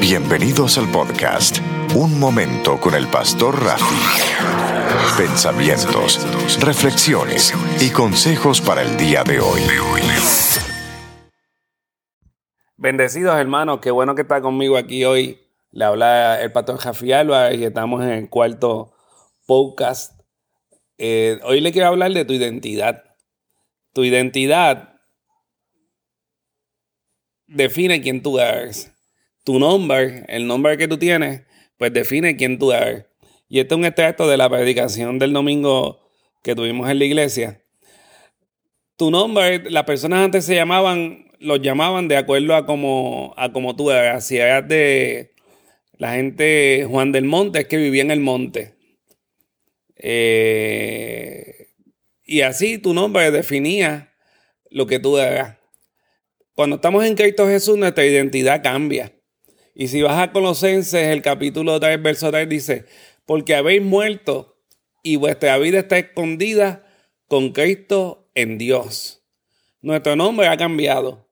Bienvenidos al podcast Un Momento con el Pastor Rafi. Pensamientos, reflexiones y consejos para el día de hoy. Bendecidos hermanos, qué bueno que está conmigo aquí hoy. Le habla el Pastor Rafi Alba y estamos en el cuarto podcast. Eh, hoy le quiero hablar de tu identidad. Tu identidad define quién tú eres tu nombre, el nombre que tú tienes, pues define quién tú eres. Y este es un extracto de la predicación del domingo que tuvimos en la iglesia. Tu nombre, las personas antes se llamaban, los llamaban de acuerdo a como, a como tú eras. Si eras de la gente Juan del Monte, es que vivía en el monte. Eh, y así tu nombre definía lo que tú eras. Cuando estamos en Cristo Jesús, nuestra identidad cambia. Y si vas a Colosenses, el capítulo 3, verso 3 dice, porque habéis muerto y vuestra vida está escondida con Cristo en Dios. Nuestro nombre ha cambiado.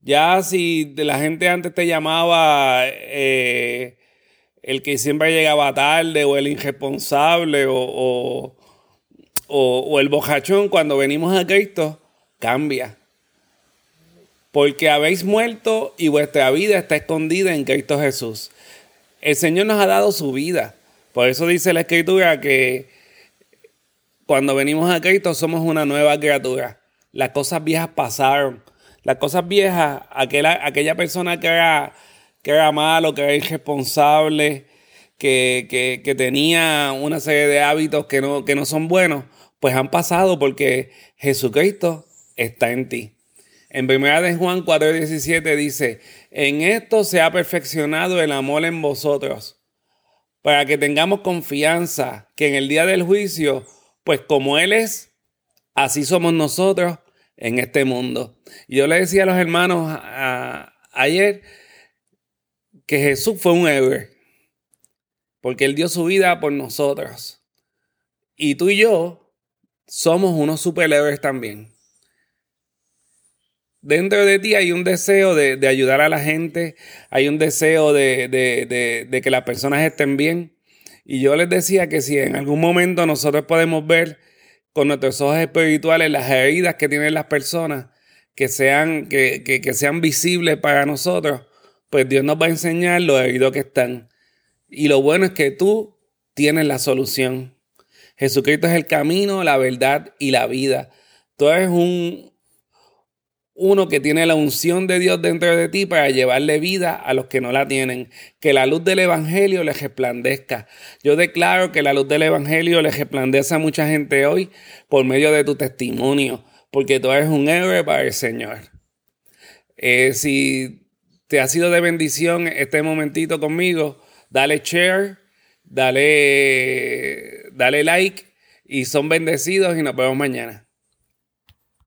Ya si la gente antes te llamaba eh, el que siempre llegaba tarde o el irresponsable o, o el bojachón, cuando venimos a Cristo, cambia porque habéis muerto y vuestra vida está escondida en Cristo Jesús. El Señor nos ha dado su vida. Por eso dice la Escritura que cuando venimos a Cristo somos una nueva criatura. Las cosas viejas pasaron. Las cosas viejas, aquella, aquella persona que era, que que era irresponsable, que, que, tenía una serie de hábitos que no, que no son buenos, pues han pasado porque Jesucristo está en ti. En 1 de Juan 4:17 dice, en esto se ha perfeccionado el amor en vosotros, para que tengamos confianza que en el día del juicio, pues como Él es, así somos nosotros en este mundo. Yo le decía a los hermanos ayer que Jesús fue un héroe, porque Él dio su vida por nosotros. Y tú y yo somos unos superhéroes también dentro de ti hay un deseo de, ayudar a la gente, hay un deseo de, que las personas estén bien. Y yo les decía que si en algún momento nosotros podemos ver con nuestros ojos espirituales las heridas que tienen las personas, que sean, que, que sean visibles para nosotros, pues Dios nos va a enseñar los heridos que están. Y lo bueno es que tú tienes la solución. Jesucristo es el camino, la verdad y la vida. Tú eres un, uno que tiene la unción de Dios dentro de ti para llevarle vida a los que no la tienen. Que la luz del Evangelio les resplandezca. Yo declaro que la luz del Evangelio les resplandece a mucha gente hoy por medio de tu testimonio, porque tú eres un héroe para el Señor. Eh, si te ha sido de bendición este momentito conmigo, dale share, dale, dale like y son bendecidos y nos vemos mañana.